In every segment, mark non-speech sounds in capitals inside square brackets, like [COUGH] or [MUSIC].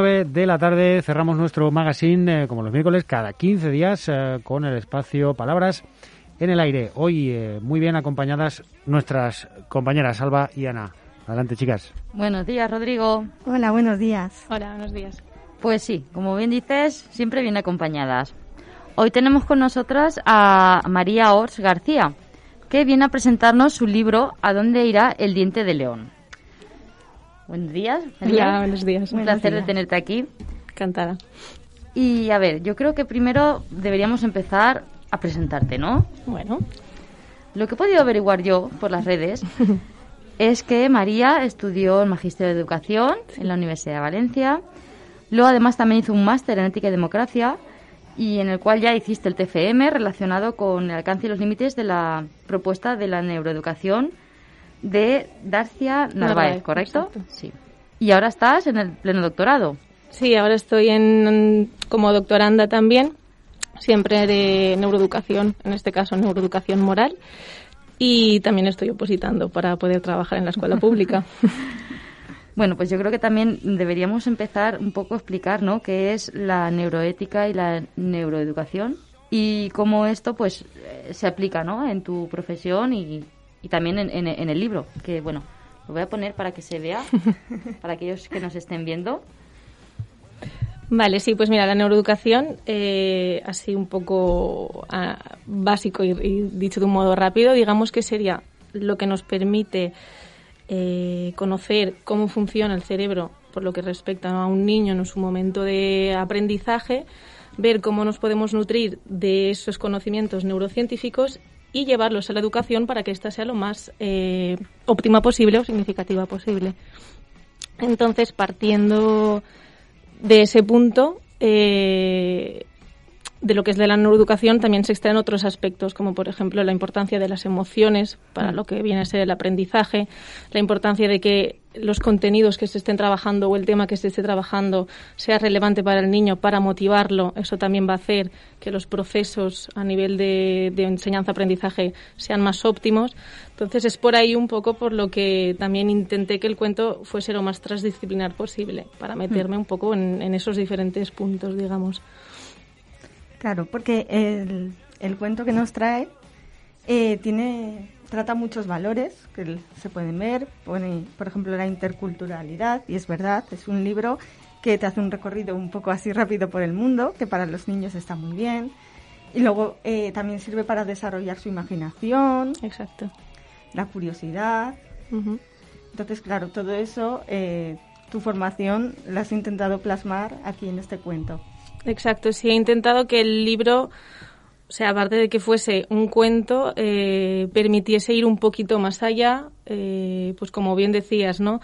9 de la tarde cerramos nuestro magazine, eh, como los miércoles, cada 15 días eh, con el espacio Palabras en el aire. Hoy eh, muy bien acompañadas nuestras compañeras Alba y Ana. Adelante, chicas. Buenos días, Rodrigo. Hola, buenos días. Hola, buenos días. Pues sí, como bien dices, siempre bien acompañadas. Hoy tenemos con nosotras a María Ors García, que viene a presentarnos su libro ¿A dónde irá el diente de león? Buenos días. Hola, buenos días. Un placer de tenerte aquí. Encantada. Y a ver, yo creo que primero deberíamos empezar a presentarte, ¿no? Bueno. Lo que he podido averiguar yo por las redes [LAUGHS] es que María estudió el Magisterio de Educación en la Universidad de Valencia. Luego además también hizo un máster en Ética y Democracia y en el cual ya hiciste el TFM relacionado con el alcance y los límites de la propuesta de la neuroeducación de Darcia Narváez, ¿correcto? Sí. Y ahora estás en el pleno doctorado. Sí, ahora estoy en, como doctoranda también, siempre de neuroeducación, en este caso neuroeducación moral, y también estoy opositando para poder trabajar en la escuela [LAUGHS] pública. [LAUGHS] Bueno, pues yo creo que también deberíamos empezar un poco a explicar, ¿no? Qué es la neuroética y la neuroeducación y cómo esto, pues, eh, se aplica, ¿no? En tu profesión y y también en, en, el libro, que bueno, lo voy a poner para que se vea, [LAUGHS] para aquellos que nos estén viendo. Vale, sí, pues mira, la neuroeducación, eh, así un poco ah, básico y, dicho de un modo rápido, digamos que sería lo que nos permite eh, conocer cómo funciona el cerebro por lo que respecta a un niño en su momento de aprendizaje, ver cómo nos podemos nutrir de esos conocimientos neurocientíficos y llevarlos a la educación para que ésta sea lo más eh, óptima posible o significativa posible. Entonces, partiendo de ese punto, eh, de lo que es de la neuroeducación también se extraen otros aspectos, como por ejemplo la importancia de las emociones para lo que viene a ser el aprendizaje, la importancia de que los contenidos que se estén trabajando o el tema que se esté trabajando sea relevante para el niño para motivarlo. Eso también va a hacer que los procesos a nivel de, enseñanza-aprendizaje sean más óptimos. Entonces es por ahí un poco por lo que también intenté que el cuento fuese lo más transdisciplinar posible, para meterme un poco en, en esos diferentes puntos, digamos. Claro, porque el, el cuento que nos trae eh, tiene trata muchos valores que se pueden ver. Pone, por ejemplo, la interculturalidad, y es verdad, es un libro que te hace un recorrido un poco así rápido por el mundo, que para los niños está muy bien. Y luego eh, también sirve para desarrollar su imaginación. Exacto. La curiosidad. Entonces, claro, todo eso, eh, tu formación la has intentado plasmar aquí en este cuento. Exacto, sí, he intentado que el libro, o sea, aparte de que fuese un cuento, eh, permitiese ir un poquito más allá, eh, pues como bien decías, ¿no?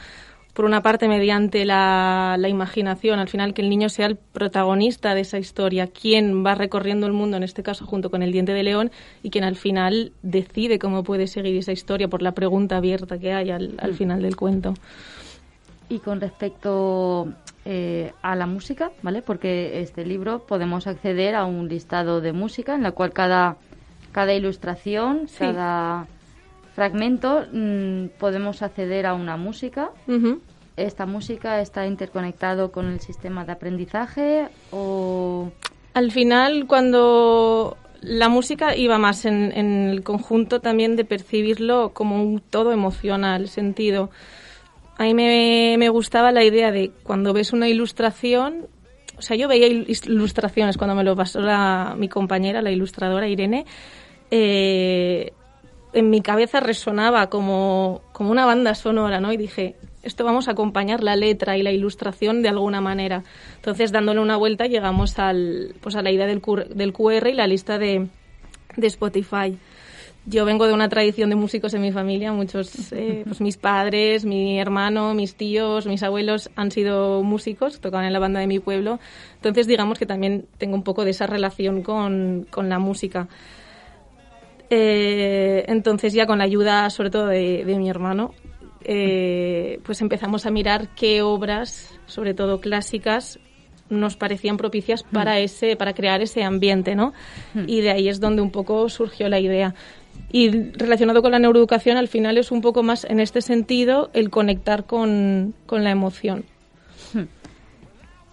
Por una parte, mediante la, la, imaginación, al final que el niño sea el protagonista de esa historia, quien va recorriendo el mundo, en este caso junto con el diente de león, y quien al final decide cómo puede seguir esa historia por la pregunta abierta que hay al, al final del cuento. Y con respecto eh, a la música, ¿vale? Porque este libro podemos acceder a un listado de música en la cual cada, cada ilustración, cada fragmento mm, podemos acceder a una música. ¿Esta música está interconectado con el sistema de aprendizaje o...? Al final, cuando la música iba más en, en el conjunto también de percibirlo como un todo emocional, sentido a mí me, gustaba la idea de cuando ves una ilustración, o sea, yo veía ilustraciones cuando me lo pasó la, mi compañera, la ilustradora Irene, eh, en mi cabeza resonaba como, como una banda sonora, ¿no? Y dije, esto vamos a acompañar la letra y la ilustración de alguna manera. Entonces, dándole una vuelta, llegamos al, pues a la idea del, del QR y la lista de, de Spotify. Yo vengo de una tradición de músicos en mi familia, muchos, eh, [LAUGHS] pues mis padres, mi hermano, mis tíos, mis abuelos han sido músicos, tocaban en la banda de mi pueblo, entonces digamos que también tengo un poco de esa relación con, con la música. Eh, entonces ya con la ayuda sobre todo de, de mi hermano, eh, pues empezamos a mirar qué obras, sobre todo clásicas, nos parecían propicias para mm. ese para crear ese ambiente no mm. y de ahí es donde un poco surgió la idea y relacionado con la neuroeducación, al final es un poco más en este sentido el conectar con, la emoción. Hmm.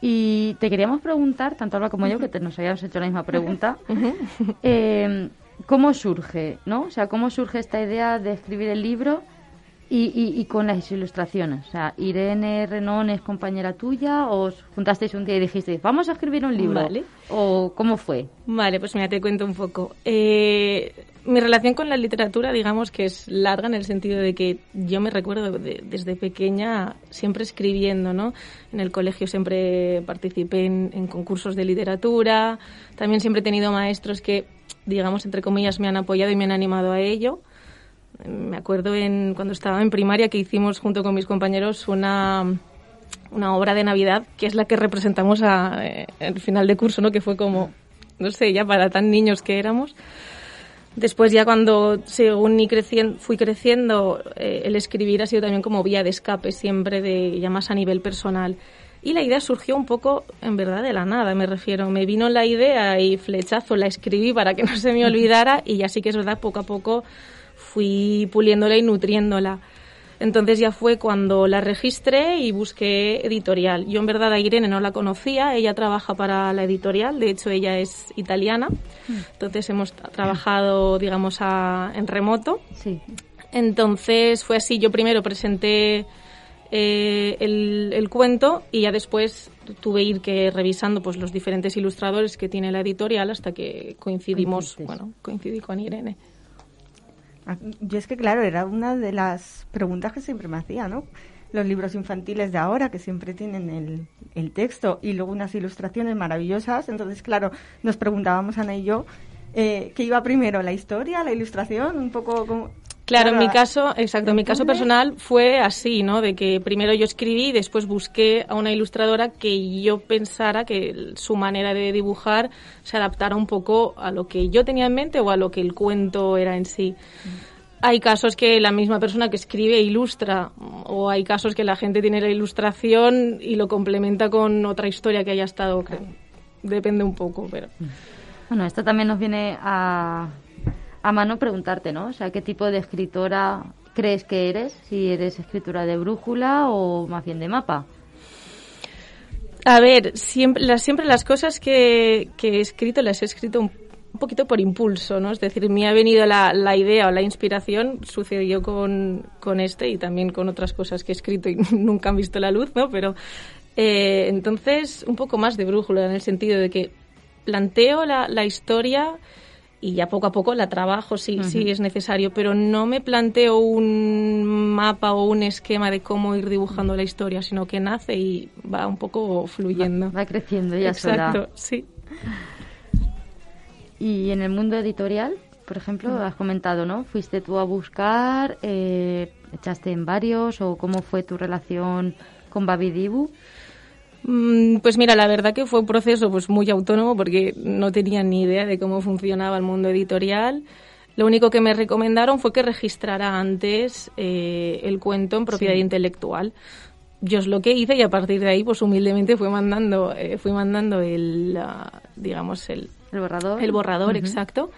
Y te queríamos preguntar, tanto Alba como yo, que te, nos hayamos hecho la misma pregunta, [LAUGHS] eh, ¿cómo surge, no? O sea, ¿cómo surge esta idea de escribir el libro y, y, con las ilustraciones. O sea, Irene Renón es compañera tuya o os juntasteis un día y dijisteis, vamos a escribir un libro. Vale. ¿O cómo fue? Vale, pues mira, te cuento un poco. Eh, mi relación con la literatura, digamos que es larga en el sentido de que yo me recuerdo desde pequeña siempre escribiendo, ¿no? En el colegio siempre participé en, en concursos de literatura, también siempre he tenido maestros que, digamos, entre comillas, me han apoyado y me han animado a ello me acuerdo en, cuando estaba en primaria que hicimos junto con mis compañeros una, una obra de Navidad que es la que representamos eh, al final de curso, ¿no? que fue como, no sé, ya para tan niños que éramos. Después ya cuando según fui creciendo, eh, el escribir ha sido también como vía de escape siempre, de ya más a nivel personal. Y la idea surgió un poco, en verdad, de la nada, me refiero. Me vino la idea y flechazo, la escribí para que no se me [LAUGHS] olvidara y ya sí que es verdad, poco a poco fui puliéndola y nutriéndola. Entonces ya fue cuando la registré y busqué editorial. Yo en verdad a Irene no la conocía, ella trabaja para la editorial, de hecho ella es italiana, entonces hemos trabajado, digamos, en remoto. Sí. Entonces fue así, yo primero presenté eh, el, cuento y ya después tuve ir que revisando pues los diferentes ilustradores que tiene la editorial hasta que coincidimos, bueno, coincidí con Irene. Ah, yo es que, claro, era una de las preguntas que siempre me hacía, ¿no? Los libros infantiles de ahora, que siempre tienen el, el texto y luego unas ilustraciones maravillosas. Entonces, claro, nos preguntábamos, Ana y yo, eh, ¿qué iba primero? ¿La historia, la ilustración? Un poco como... Claro, en mi caso, exacto, en mi caso personal fue así, ¿no? De que primero yo escribí y después busqué a una ilustradora que yo pensara que su manera de dibujar se adaptara un poco a lo que yo tenía en mente o a lo que el cuento era en sí. Hay casos que la misma persona que escribe ilustra o hay casos que la gente tiene la ilustración y lo complementa con otra historia que haya estado. depende un poco, pero... Bueno, esto también nos viene a a mano preguntarte, ¿no? O sea, ¿qué tipo de escritora crees que eres? Si eres escritora de brújula o más bien de mapa. A ver, siempre las, siempre las cosas que, he escrito las he escrito un, poquito por impulso, ¿no? Es decir, me ha venido la, la idea o la inspiración, sucedió con, con, este y también con otras cosas que he escrito y [LAUGHS] nunca han visto la luz, ¿no? Pero eh, entonces, un poco más de brújula en el sentido de que planteo la, la historia y ya poco a poco la trabajo si, es necesario, pero no me planteo un mapa o un esquema de cómo ir dibujando la historia, sino que nace y va un poco fluyendo. Va, creciendo ya Exacto, sí. Y en el mundo editorial, por ejemplo, has comentado, ¿no? Fuiste tú a buscar, eh, echaste en varios o cómo fue tu relación con Babidibu. Mm, pues mira, la verdad que fue un proceso pues muy autónomo porque no tenía ni idea de cómo funcionaba el mundo editorial. Lo único que me recomendaron fue que registrara antes eh, el cuento en propiedad intelectual. Yo es lo que hice y a partir de ahí, pues humildemente fui mandando, eh, fui mandando el, digamos el, el borrador, el borrador exacto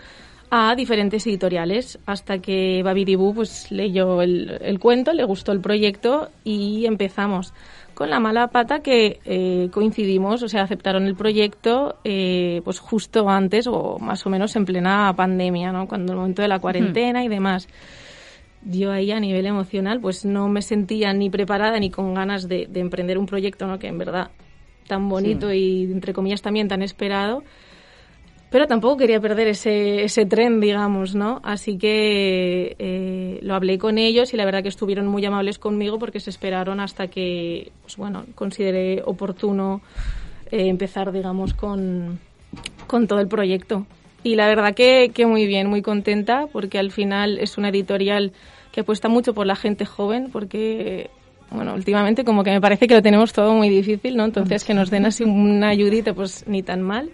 a diferentes editoriales hasta que Babidibú pues leyó el, el cuento, le gustó el proyecto y empezamos con la mala pata que eh, coincidimos, o sea, aceptaron el proyecto eh, pues justo antes o más o menos en plena pandemia, ¿no? Cuando el momento de la cuarentena y demás. Yo ahí a nivel emocional pues no me sentía ni preparada ni con ganas de, emprender un proyecto, ¿no? Que en verdad tan bonito y entre comillas también tan esperado. Pero tampoco quería perder ese, ese tren, digamos, ¿no? Así que eh, lo hablé con ellos y la verdad que estuvieron muy amables conmigo porque se esperaron hasta que, pues bueno, consideré oportuno eh, empezar, digamos, con, con todo el proyecto. Y la verdad que, que muy bien, muy contenta porque al final es una editorial que apuesta mucho por la gente joven porque bueno, últimamente como que me parece que lo tenemos todo muy difícil, ¿no? Entonces que nos den así una ayudita, pues ni tan mal.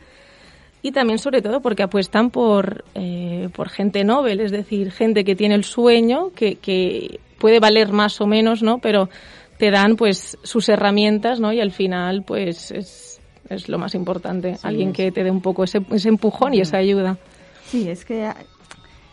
Y también sobre todo porque apuestan por, eh, por gente novel, es decir, gente que tiene el sueño, que, que puede valer más o menos, ¿no? Pero te dan pues sus herramientas, ¿no? Y al final pues es, es lo más importante, alguien que te dé un poco ese, ese empujón y esa ayuda. Sí, es que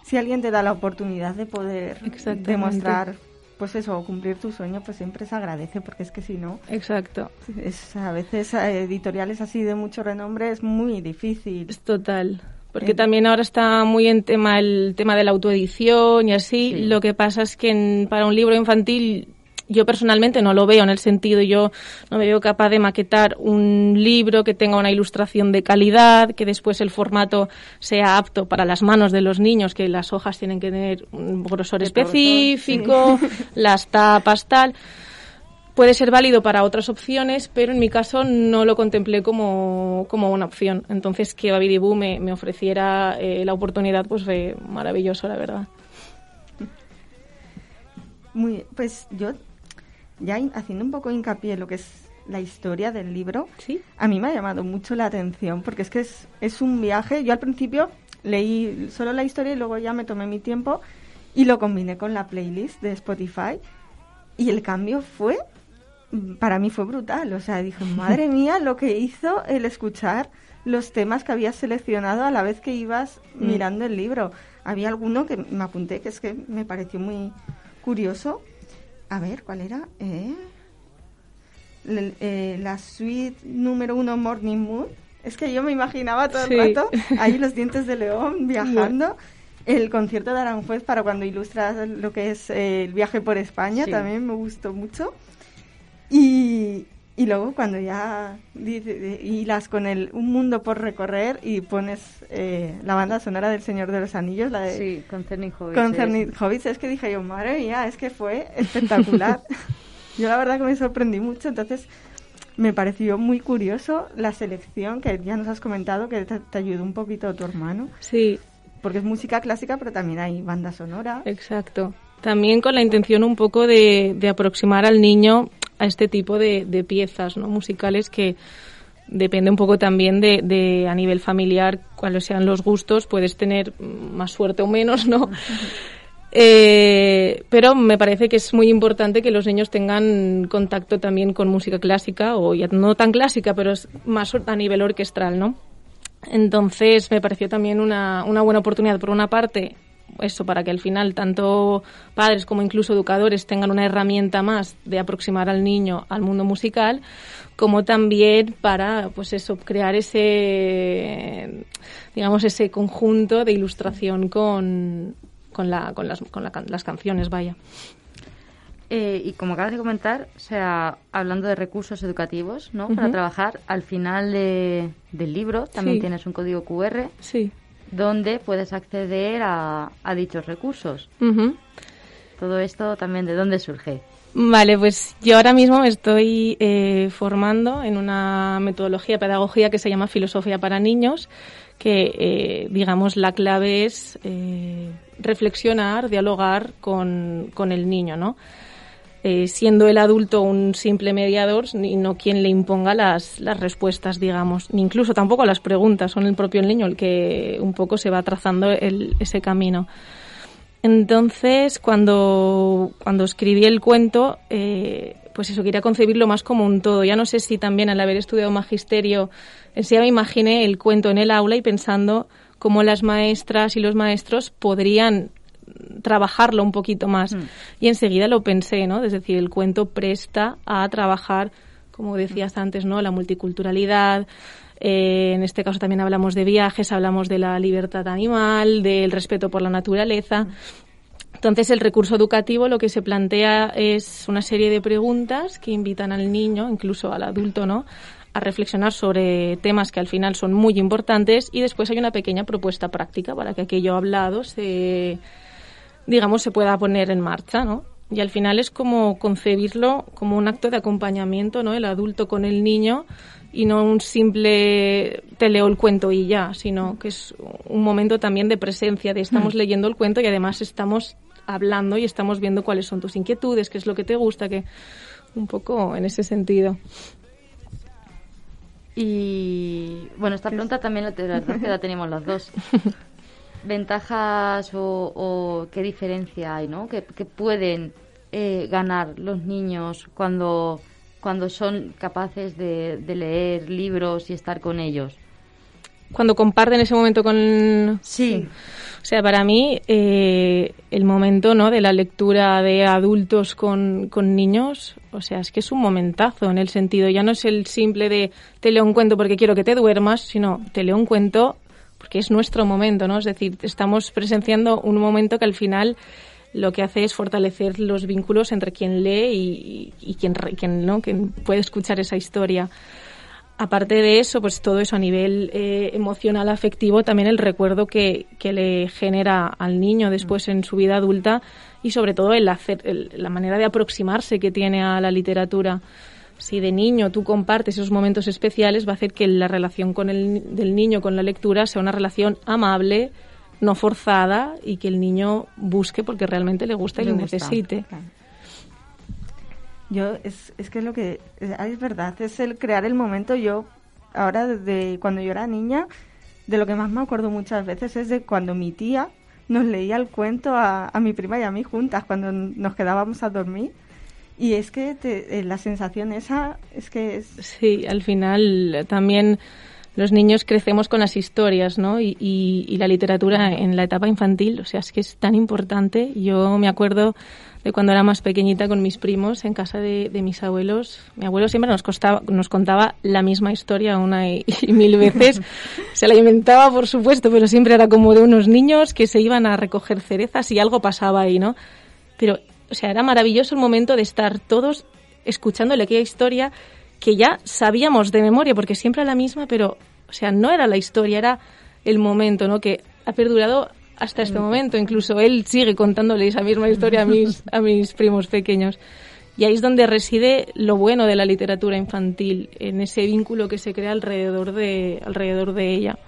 si alguien te da la oportunidad de poder demostrar pues eso, cumplir tu sueño, pues siempre se agradece, porque es que si no... Exacto. Es, a veces editoriales así de mucho renombre es muy difícil. Es total. Porque eh. también ahora está muy en tema el tema de la autoedición y así. Lo que pasa es que para un libro infantil yo personalmente no lo veo en el sentido, yo no me veo capaz de maquetar un libro que tenga una ilustración de calidad, que después el formato sea apto para las manos de los niños, que las hojas tienen que tener un grosor específico, las tapas tal. Puede ser válido para otras opciones, pero en mi caso no lo contemplé como, como una opción. Entonces, que Baby me, me ofreciera eh, la oportunidad, pues fue maravilloso, la verdad. Muy, pues yo ya haciendo un poco hincapié en lo que es la historia del libro, ¿Sí? a mí me ha llamado mucho la atención, porque es que es, es un viaje. Yo al principio leí solo la historia y luego ya me tomé mi tiempo y lo combiné con la playlist de Spotify. Y el cambio fue, para mí fue brutal. O sea, dije, [LAUGHS] madre mía, lo que hizo el escuchar los temas que habías seleccionado a la vez que ibas mm. mirando el libro. Había alguno que me apunté, que es que me pareció muy curioso, a ver, ¿cuál era? Eh, eh, la suite número uno Morning Moon. Es que yo me imaginaba todo el rato ahí los dientes de león [LAUGHS] viajando. El concierto de Aranjuez para cuando ilustras lo que es eh, el viaje por España también me gustó mucho. Y, y luego cuando ya hilas con el Un mundo por recorrer y pones eh, la banda sonora del Señor de los Anillos, la de... Sí, con Cerny Hobbits. Con Cerny Hobbits, es que dije yo, madre mía, es que fue espectacular. [LAUGHS] yo la verdad que me sorprendí mucho, entonces me pareció muy curioso la selección que ya nos has comentado, que te, te ayudó un poquito tu hermano. Sí. Porque es música clásica, pero también hay banda sonora. Exacto. También con la intención un poco de, de aproximar al niño a este tipo de, de piezas ¿no? musicales que depende un poco también de, de, a nivel familiar cuáles sean los gustos puedes tener más suerte o menos no [LAUGHS] eh, pero me parece que es muy importante que los niños tengan contacto también con música clásica o ya no tan clásica pero es más a nivel orquestral no entonces me pareció también una, una buena oportunidad. Por una parte eso, para que al final tanto padres como incluso educadores tengan una herramienta más de aproximar al niño al mundo musical, como también para, pues eso, crear ese, digamos, ese conjunto de ilustración con, con, la, con, las, con las canciones, vaya. Eh, y como acabas de comentar, o sea, hablando de recursos educativos, ¿no? Para trabajar, al final de, del libro también tienes un código QR. Sí donde puedes acceder a, dichos recursos. Todo esto también, ¿de dónde surge? Vale, pues yo ahora mismo me estoy eh, formando en una metodología pedagógica que se llama Filosofía para Niños, que, eh, digamos, la clave es eh, reflexionar, dialogar con, con el niño, ¿no? Eh, siendo el adulto un simple mediador y no quien le imponga las, las respuestas, digamos, ni incluso tampoco las preguntas, son el propio niño el que un poco se va trazando el, ese camino. Entonces, cuando, cuando escribí el cuento, eh, pues eso, quería concebirlo más como un todo. Ya no sé si también al haber estudiado magisterio, en sí me imaginé el cuento en el aula y pensando cómo las maestras y los maestros podrían trabajarlo un poquito más. Mm. Y enseguida lo pensé, ¿no? Es decir, el cuento presta a trabajar, como decías mm. antes, ¿no? La multiculturalidad. Eh, en este caso también hablamos de viajes, hablamos de la libertad animal, del respeto por la naturaleza. Mm. Entonces, el recurso educativo lo que se plantea es una serie de preguntas que invitan al niño, incluso al adulto, ¿no? a reflexionar sobre temas que al final son muy importantes y después hay una pequeña propuesta práctica para que aquello hablado se, digamos, se pueda poner en marcha, ¿no? Y al final es como concebirlo como un acto de acompañamiento, ¿no? El adulto con el niño y no un simple te leo el cuento y ya, sino que es un momento también de presencia, de estamos mm. leyendo el cuento y además estamos hablando y estamos viendo cuáles son tus inquietudes, qué es lo que te gusta, que un poco en ese sentido. Y bueno, esta pregunta también la, la [LAUGHS] tenemos las dos. ¿Ventajas o, qué diferencia hay, no? ¿Qué, pueden eh, ganar los niños cuando cuando son capaces de, leer libros y estar con ellos. Cuando comparten ese momento con... Sí. O sea, para mí eh, el momento ¿no? de la lectura de adultos con, con, niños, o sea, es que es un momentazo en el sentido, ya no es el simple de te leo un cuento porque quiero que te duermas, sino te leo un cuento porque es nuestro momento, ¿no? Es decir, estamos presenciando un momento que al final lo que hace es fortalecer los vínculos entre quien lee y, quien, quien, ¿no? quien puede escuchar esa historia. Aparte de eso, pues todo eso a nivel eh, emocional, afectivo, también el recuerdo que, que, le genera al niño después en su vida adulta y sobre todo el hacer, la manera de aproximarse que tiene a la literatura. Si de niño tú compartes esos momentos especiales, va a hacer que la relación con el, del niño con la lectura sea una relación amable, no forzada y que el niño busque porque realmente le gusta y le, necesite. Yo, es, es que lo que, es verdad, es el crear el momento. Yo, ahora, desde cuando yo era niña, de lo que más me acuerdo muchas veces es de cuando mi tía nos leía el cuento a, a mi prima y a mí juntas, cuando nos quedábamos a dormir. Y es que te, eh, la sensación esa es que es... Sí, al final también los niños crecemos con las historias, ¿no? Y, y, la literatura en la etapa infantil, o sea, es que es tan importante. Yo me acuerdo de cuando era más pequeñita con mis primos en casa de, mis abuelos. Mi abuelo siempre nos, costaba, nos contaba la misma historia una [LAUGHS] y, mil veces. Se la inventaba, por supuesto, pero siempre era como de unos niños que se iban a recoger cerezas y algo pasaba ahí, ¿no? Pero, o sea, era maravilloso el momento de estar todos escuchándole aquella historia que ya sabíamos de memoria, porque siempre era la misma, pero, o sea, no era la historia, era el momento, ¿no? Que ha perdurado hasta este momento. Incluso él sigue contándole esa misma historia a [LAUGHS] mis, a mis primos pequeños. Y ahí es donde reside lo bueno de la literatura infantil, en ese vínculo que se crea alrededor de, alrededor de ella.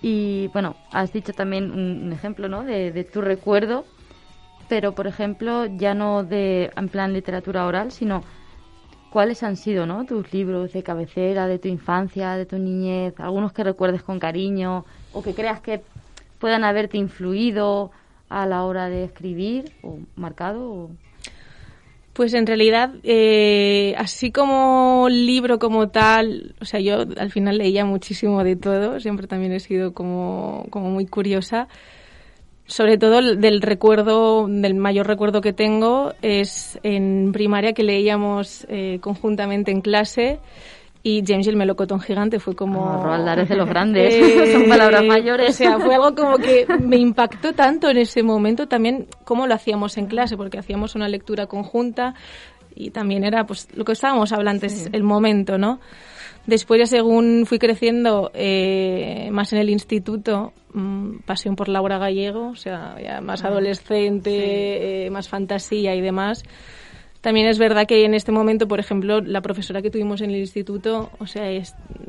Y bueno, has dicho también un, ejemplo, ¿no? De, de, tu recuerdo, pero por ejemplo, ya no de en plan literatura oral, sino ¿Cuáles han sido ¿no? tus libros de cabecera, de tu infancia, de tu niñez? Algunos que recuerdes con cariño o que creas que puedan haberte influido a la hora de escribir o marcado. Pues en realidad, eh, así como libro como tal, o sea, yo al final leía muchísimo de todo, siempre también he sido como, como muy curiosa sobre todo del recuerdo, del mayor recuerdo que tengo es en primaria que leíamos eh, conjuntamente en clase y James y el melocotón gigante fue como... Oh, Roald de los grandes, [LAUGHS] eh, son palabras mayores. O sea, fue algo como que [LAUGHS] me impactó tanto en ese momento también cómo lo hacíamos en clase, porque hacíamos una lectura conjunta y también era pues lo que estábamos hablando antes, el momento, ¿no? Después ya según fui creciendo eh, más en el instituto, mm, pasión por Laura Gallego, o sea, ya más ah, adolescente, eh, más fantasía y demás. También es verdad que en este momento, por ejemplo, la profesora que tuvimos en el instituto, o sea,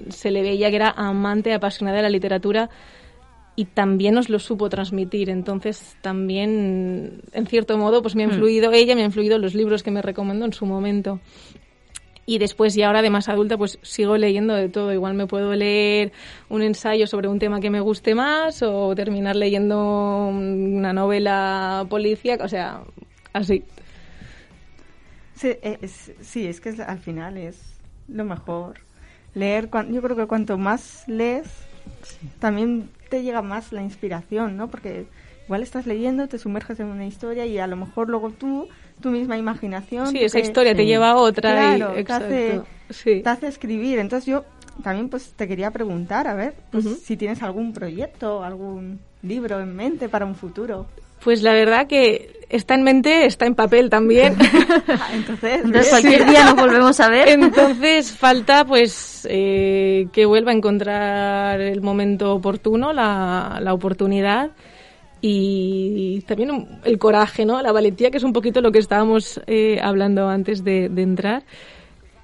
se le veía que era amante, apasionada de la literatura y también nos lo supo transmitir. Entonces, también, en cierto modo, pues me ha hmm. influido ella, me ha influido los libros que me recomendó en su momento y después y ahora de más adulta pues sigo leyendo de todo. Igual me puedo leer un ensayo sobre un tema que me guste más o terminar leyendo una novela policíaca, o sea, así. Sí, es, sí, es que al final es lo mejor. Leer, yo creo que cuanto más lees, también te llega más la inspiración, ¿no? Porque igual estás leyendo, te sumerges en una historia y a lo mejor luego tú tu misma imaginación. Sí, esa historia te lleva a otra. Claro, te, hace, te hace escribir. Entonces yo también pues te quería preguntar, a ver, pues, si tienes algún proyecto, algún libro en mente para un futuro. Pues la verdad que está en mente, está en papel también. [LAUGHS] [LAUGHS] Entonces, cualquier día nos volvemos a ver. Entonces falta pues eh, que vuelva a encontrar el momento oportuno, la, la oportunidad y también el coraje, ¿no? La valentía, que es un poquito lo que estábamos eh, hablando antes de, entrar,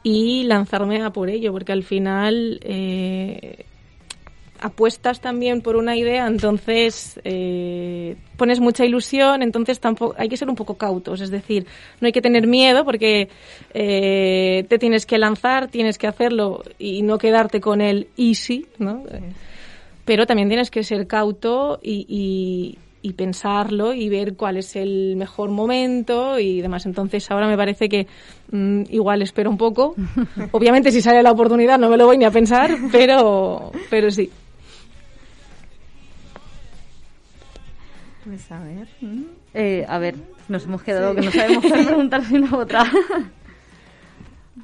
y lanzarme a por ello, porque al final eh, apuestas también por una idea, entonces eh, pones mucha ilusión, entonces tampoco hay que ser un poco cautos, es decir, no hay que tener miedo porque te tienes que lanzar, tienes que hacerlo y no quedarte con el easy, ¿no? Pero también tienes que ser cauto y, y pensarlo y ver cuál es el mejor momento y demás. Entonces ahora me parece que mm, igual espero un poco. [LAUGHS] Obviamente si sale la oportunidad no me lo voy ni a pensar, pero, pero sí. Pues a ver. Eh, a ver, nos hemos quedado que no sabemos qué preguntar si una otra.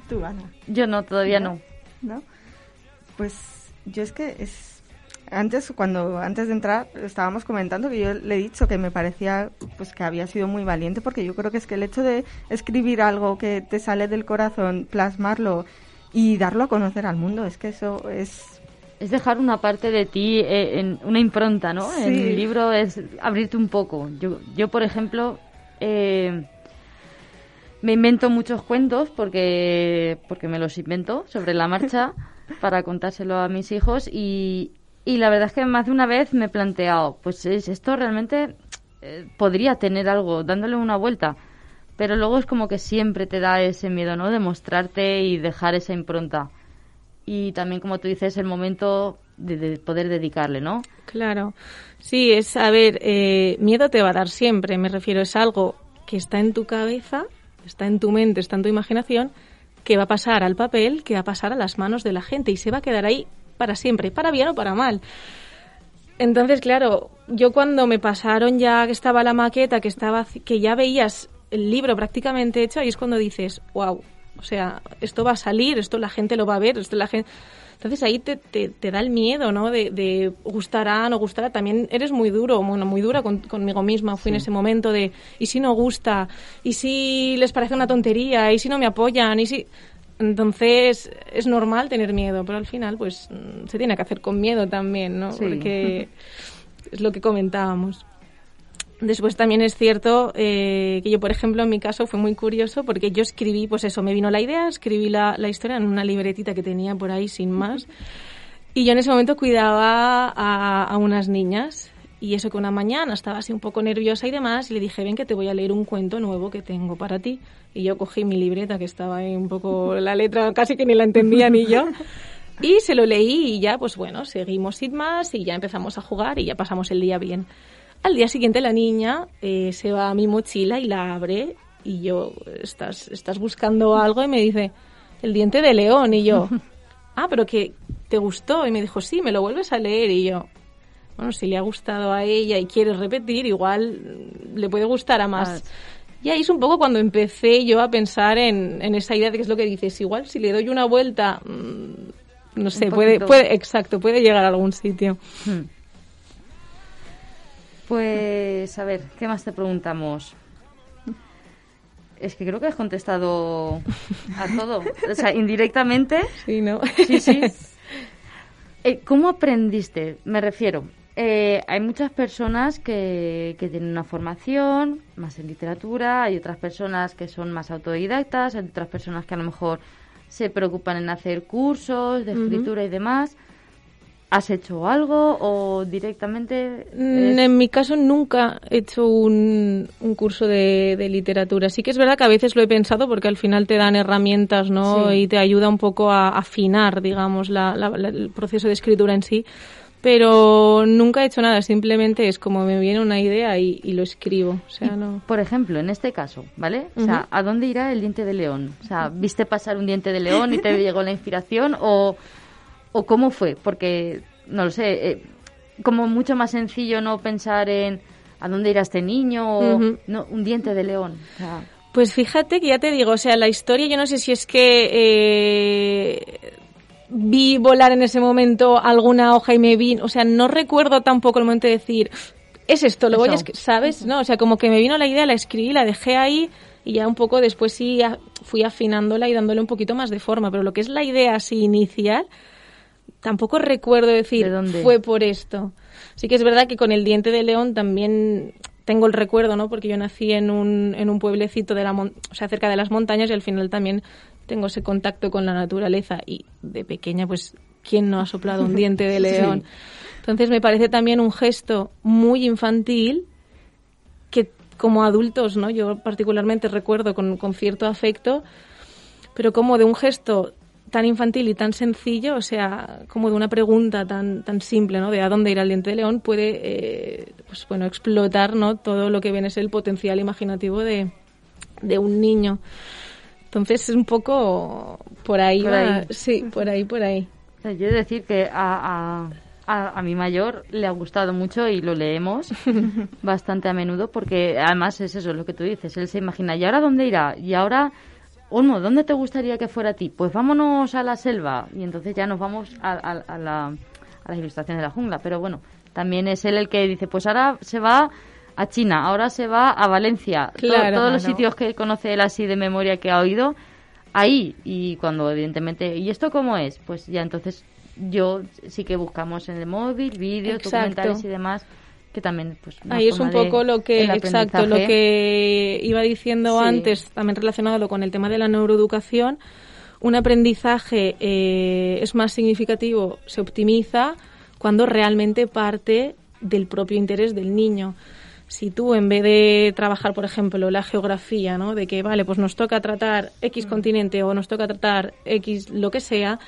Tú, Ana. Yo no, todavía no. ¿No? Pues yo es que es antes cuando antes de entrar estábamos comentando que yo le he dicho que me parecía pues que había sido muy valiente porque yo creo que es que el hecho de escribir algo que te sale del corazón plasmarlo y darlo a conocer al mundo es que eso es es dejar una parte de ti eh, en una impronta no en el libro es abrirte un poco. Yo yo por ejemplo eh, me invento muchos cuentos porque porque me los invento sobre la marcha [LAUGHS] para contárselo a mis hijos y, y la verdad es que más de una vez me he planteado, pues esto realmente eh, podría tener algo, dándole una vuelta. Pero luego es como que siempre te da ese miedo, ¿no? De mostrarte y dejar esa impronta. Y también, como tú dices, el momento de, poder dedicarle, ¿no? Claro. Sí, es, a ver, eh, miedo te va a dar siempre, me refiero, es algo que está en tu cabeza, está en tu mente, está en tu imaginación, que va a pasar al papel, que va a pasar a las manos de la gente y se va a quedar ahí para siempre, para bien o para mal. Entonces, claro, yo cuando me pasaron ya que estaba la maqueta, que estaba que ya veías el libro prácticamente hecho, ahí es cuando dices, wow, o sea, esto va a salir, esto la gente lo va a ver, esto la gente... Entonces ahí te, te, da el miedo, ¿no? De, de, gustará, no gustará. También eres muy duro, bueno, muy dura conmigo misma. Fui en ese momento de, ¿y si no gusta? ¿Y si les parece una tontería? ¿Y si no me apoyan? ¿Y si...? Entonces es normal tener miedo, pero al final pues mm, se tiene que hacer con miedo también, ¿no? Porque [LAUGHS] es lo que comentábamos. Después también es cierto eh, que yo, por ejemplo, en mi caso fue muy curioso porque yo escribí, pues eso, me vino la idea, escribí la, la historia en una libretita que tenía por ahí sin más. Y yo en ese momento cuidaba a, a unas niñas y eso que una mañana estaba así un poco nerviosa y demás, y le dije, ven que te voy a leer un cuento nuevo que tengo para ti. Y yo cogí mi libreta, que estaba ahí un poco la letra, casi que ni la entendía ni yo. Y se lo leí y ya, pues bueno, seguimos sin más y ya empezamos a jugar y ya pasamos el día bien. Al día siguiente la niña eh, se va a mi mochila y la abre y yo, ¿estás, estás buscando algo? Y me dice, el diente de león. Y yo, [LAUGHS] ah, pero que te gustó. Y me dijo, sí, me lo vuelves a leer. Y yo, bueno, si le ha gustado a ella y quiere repetir, igual le puede gustar a más. Ah. Y ahí es un poco cuando empecé yo a pensar en, esa idea de que es lo que dices, igual si le doy una vuelta, mm, no sé, puede, puede, exacto, puede llegar a algún sitio. Hmm. Pues, a ver, ¿qué más te preguntamos? Es que creo que has contestado a todo. O sea, indirectamente. Sí, ¿no? Sí, sí. [LAUGHS] Eh, ¿Cómo aprendiste? Me refiero, eh, hay muchas personas que, que, tienen una formación más en literatura, hay otras personas que son más autodidactas, hay otras personas que a lo mejor se preocupan en hacer cursos de escritura y demás. ¿Has hecho algo o directamente? Mm, en mi caso nunca he hecho un, un curso de, literatura. Sí que es verdad que a veces lo he pensado porque al final te dan herramientas ¿no? y te ayuda un poco a afinar, digamos, el proceso de escritura en sí pero nunca he hecho nada, simplemente es como me viene una idea y, lo escribo. O sea, no... Por ejemplo, en este caso, ¿vale? O sea, ¿a dónde irá el diente de león? O sea, ¿viste pasar un diente de león y te [LAUGHS] llegó la inspiración o, o cómo fue? Porque, no lo sé, eh, como mucho más sencillo no pensar en a dónde irá este niño o no, un diente de león. Pues fíjate que ya te digo, o sea, la historia yo no sé si es que eh, vi volar en ese momento alguna hoja y me vi, o sea, no recuerdo tampoco el momento de decir, es esto, lo voy a, ¿sabes? No, o sea, como que me vino la idea, la escribí, la dejé ahí y ya un poco después sí fui afinándola y dándole un poquito más de forma, pero lo que es la idea así inicial, tampoco recuerdo decir, fue por esto. Sí que es verdad que con el diente de león también tengo el recuerdo, ¿no? Porque yo nací en un, en un pueblecito de la o sea, cerca de las montañas y al final también tengo ese contacto con la naturaleza y de pequeña pues quién no ha soplado un diente de [LAUGHS] león. Entonces me parece también un gesto muy infantil que como adultos, ¿no? Yo particularmente recuerdo con, con cierto afecto, pero como de un gesto tan infantil y tan sencillo, o sea, como de una pregunta tan, tan simple, ¿no? De a dónde irá el diente de león, puede, eh, pues bueno, explotar, ¿no? Todo lo que viene es el potencial imaginativo de, de un niño. Entonces es un poco por ahí, sí, por ahí, por ahí. Yo he de decir que a, a, a, mi mayor le ha gustado mucho y lo leemos [LAUGHS] bastante a menudo porque además es eso lo que tú dices, él se imagina, ¿y ahora dónde irá? Y ahora Olmo, ¿dónde te gustaría que fuera a ti? Pues vámonos a la selva. Y entonces ya nos vamos a, a, la, a las ilustraciones de la jungla. Pero bueno, también es él el que dice, pues ahora se va a China, ahora se va a Valencia. todos los sitios que conoce él así de memoria que ha oído, ahí. Y cuando evidentemente, ¿y esto cómo es? Pues ya entonces yo sí que buscamos en el móvil, vídeos, documentales y demás que también pues ahí es un poco lo que exacto lo que iba diciendo antes también relacionado con el tema de la neuroeducación. Un aprendizaje eh, es más significativo se optimiza cuando realmente parte del propio interés del niño si tú en vez de trabajar, por ejemplo, la geografía, ¿no? De que, vale, pues nos toca tratar X mm. continente o nos toca tratar X lo que sea,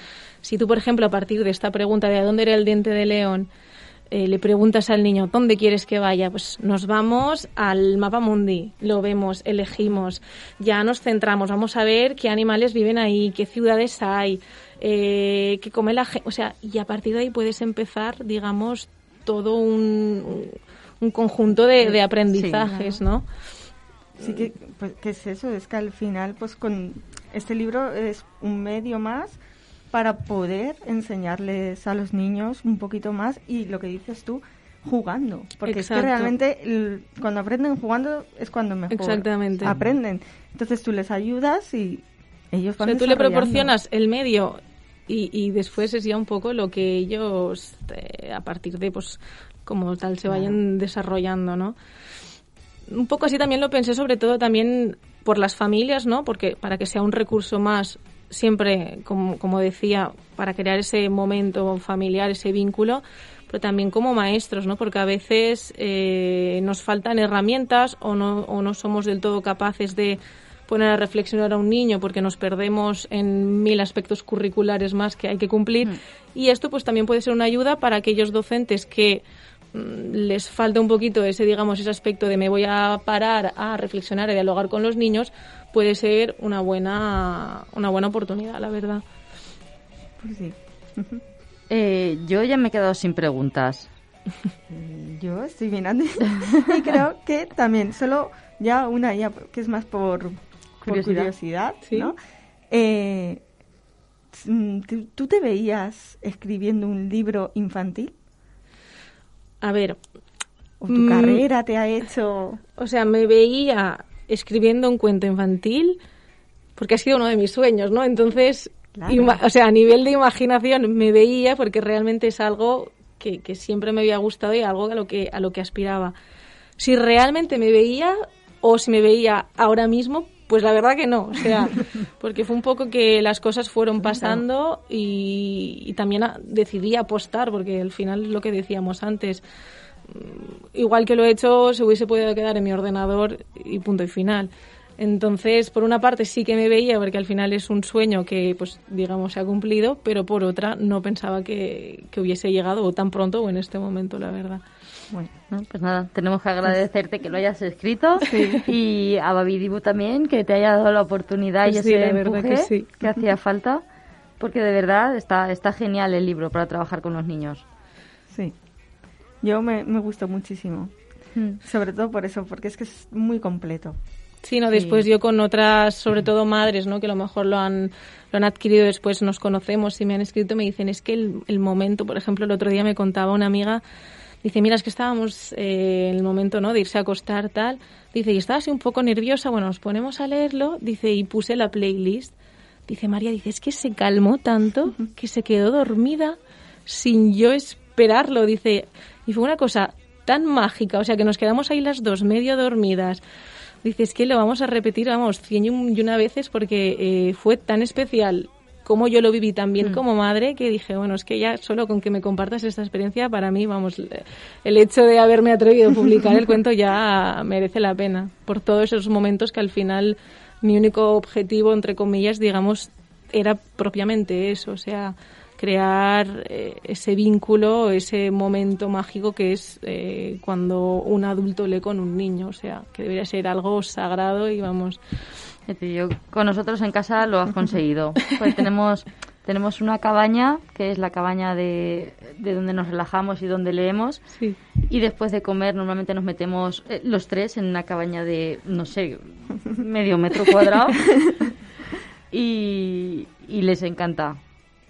si tú, por ejemplo, a partir de esta pregunta de a dónde era el diente de león, eh, le preguntas al niño, ¿dónde quieres que vaya? Pues nos vamos al mapa mundi, lo vemos, elegimos, ya nos centramos, vamos a ver qué animales viven ahí, qué ciudades hay, eh, qué come la gente, o sea, y a partir de ahí puedes empezar, digamos, todo un, un conjunto de, aprendizajes, ¿no? Sí, que, pues, ¿qué es eso? Es que al final, pues con este libro es un medio más para poder enseñarles a los niños un poquito más y lo que dices tú, jugando. Porque es que realmente cuando aprenden jugando es cuando mejor aprenden. Entonces tú les ayudas y ellos van o sea, tú le proporcionas el medio y, y, después es ya un poco lo que ellos, eh, a partir de, pues, como tal, se vayan desarrollando, ¿no? Un poco así también lo pensé, sobre todo también por las familias, ¿no? Porque para que sea un recurso más siempre, como, como decía, para crear ese momento familiar, ese vínculo, pero también como maestros, ¿no? Porque a veces eh, nos faltan herramientas o no, o no somos del todo capaces de poner a reflexionar a un niño porque nos perdemos en mil aspectos curriculares más que hay que cumplir. Mm. Y esto pues también puede ser una ayuda para aquellos docentes que mm, les falta un poquito ese, digamos, ese aspecto de me voy a parar a reflexionar, a dialogar con los niños, puede ser una buena, una buena oportunidad, la verdad. Pues sí. [LAUGHS] Eh, yo ya me he quedado sin preguntas. [LAUGHS] Yo estoy mirando [LAUGHS] y creo que también, solo ya una, ya que es más por curiosidad, ¿no? Eh, ¿Tú te veías escribiendo un libro infantil? A ver. ¿O tu mm, carrera te ha hecho...? O sea, me veía escribiendo un cuento infantil porque ha sido uno de mis sueños, ¿no? Entonces, o sea, a nivel de imaginación me veía porque realmente es algo que, que, siempre me había gustado y algo a lo que, a lo que aspiraba. Si realmente me veía o si me veía ahora mismo, pues la verdad que no, o sea, [LAUGHS] porque fue un poco que las cosas fueron pasando y, y también decidí apostar, porque al final es lo que decíamos antes, igual que lo he hecho, se hubiese podido quedar en mi ordenador y punto y final. Entonces, por una parte sí que me veía, porque al final es un sueño que, pues, digamos, se ha cumplido, pero por otra no pensaba que, hubiese llegado tan pronto o en este momento, la verdad. Bueno, pues nada, tenemos que agradecerte que lo hayas escrito [LAUGHS] y a Babidibu también que te haya dado la oportunidad y pues ese empuje que, que hacía [LAUGHS] falta, porque de verdad está, está genial el libro para trabajar con los niños. Sí, yo me, me gustó muchísimo. Hmm. Sobre todo por eso, porque es que es muy completo. Sí, no, después yo con otras, sobre todo madres, ¿no? Que a lo mejor lo han, lo han adquirido después, nos conocemos y me han escrito, me dicen, es que el, el momento, por ejemplo, el otro día me contaba una amiga Dice, mira, es que estábamos eh, en el momento ¿no? de irse a acostar, tal. Dice, y estaba así un poco nerviosa. Bueno, nos ponemos a leerlo. Dice, y puse la playlist. Dice María, dice, es que se calmó tanto que se quedó dormida sin yo esperarlo. Dice, y fue una cosa tan mágica, o sea, que nos quedamos ahí las dos medio dormidas. Dice, es que lo vamos a repetir, vamos, cien y una veces porque eh, fue tan especial como yo lo viví también mm. como madre que dije, bueno, es que ya solo con que me compartas esta experiencia, para mí, vamos, el hecho de haberme atrevido a publicar el cuento ya merece la pena, por todos esos momentos que al final mi único objetivo, entre comillas, digamos, era propiamente eso, o sea, crear eh, ese vínculo, ese momento mágico que es eh, cuando un adulto lee con un niño, o sea, que debería ser algo sagrado y vamos. Yo, con nosotros en casa lo has conseguido. [LAUGHS] Pues tenemos tenemos una cabaña, que es la cabaña de, de donde nos relajamos y donde leemos. Y después de comer normalmente nos metemos eh, los tres en una cabaña de, no sé, medio metro cuadrado. [LAUGHS] y, les encanta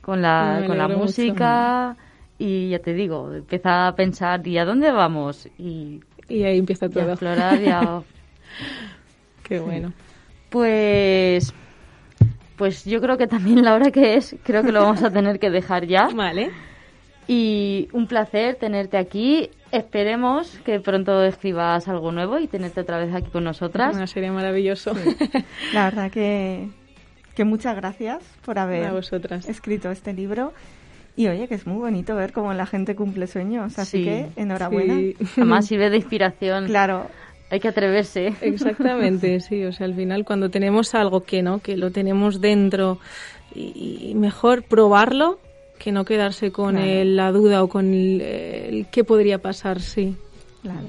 con la, con la música. Y ya te digo, empieza a pensar, ¿y a dónde vamos? Y, y ahí empieza todo. a explorar, [LAUGHS] ya... Qué bueno. Pues pues yo creo que también la hora que es, creo que lo vamos a tener que dejar ya. [LAUGHS] Vale. Y un placer tenerte aquí. Esperemos que pronto escribas algo nuevo y tenerte otra vez aquí con nosotras. Una sería maravilloso. [LAUGHS] La verdad que, que muchas gracias por haber vosotras. escrito este libro. Y oye, que es muy bonito ver cómo la gente cumple sueños, así que enhorabuena. Sí. Además sirve de inspiración. Claro, hay que atreverse. Exactamente, sí. O sea, al final cuando tenemos algo que no, que lo tenemos dentro y, mejor probarlo que no quedarse con la duda o con el, qué podría pasar, sí. Claro.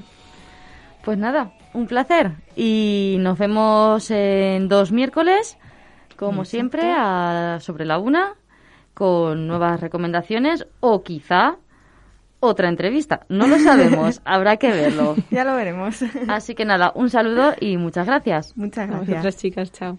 Pues nada, un placer y nos vemos en dos miércoles, como siempre, a, sobre la una, con nuevas recomendaciones o quizá otra entrevista. No lo sabemos, [LAUGHS] habrá que verlo. Ya lo veremos. Así que nada, un saludo y muchas gracias. Muchas gracias. A chicas, chao.